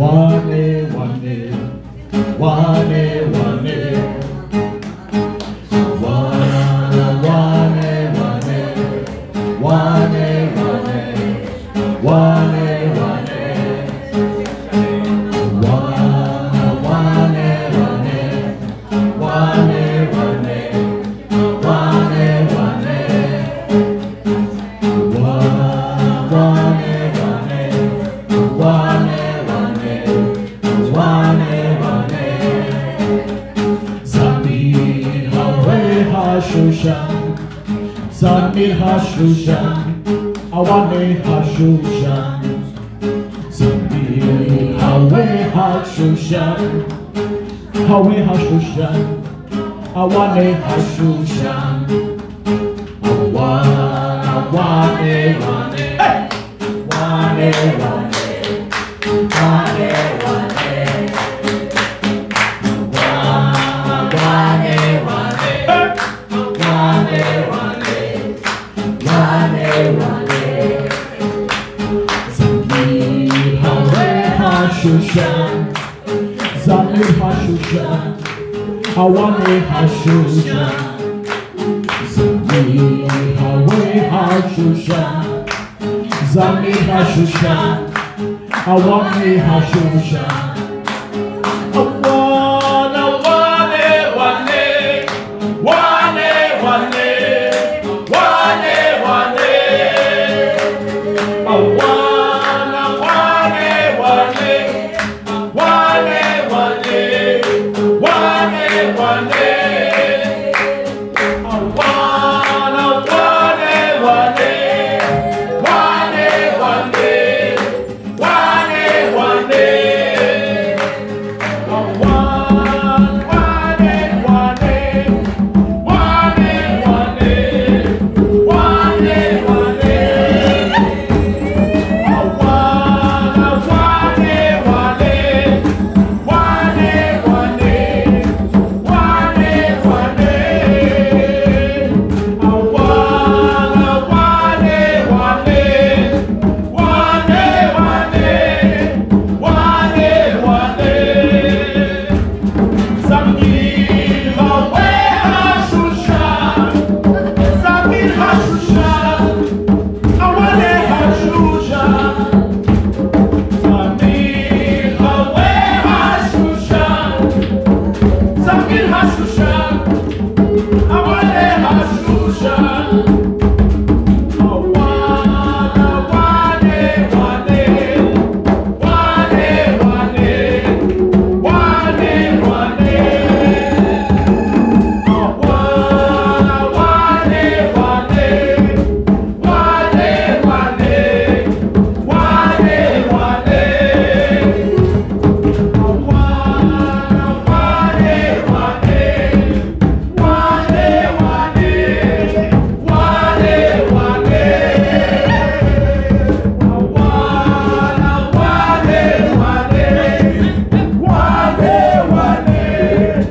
one day, one day, one day. Hashushan, Zani Hashushan, Awane Hashushan, Zani Hawe Hashushan, Hawe Hashushan, Awane Hashushan, Awane Awane Awane. hashuja, Zami hashuja, hawane hashuja, zamir hawane hashuja, Zami hashuja, hawane hashuja. 話の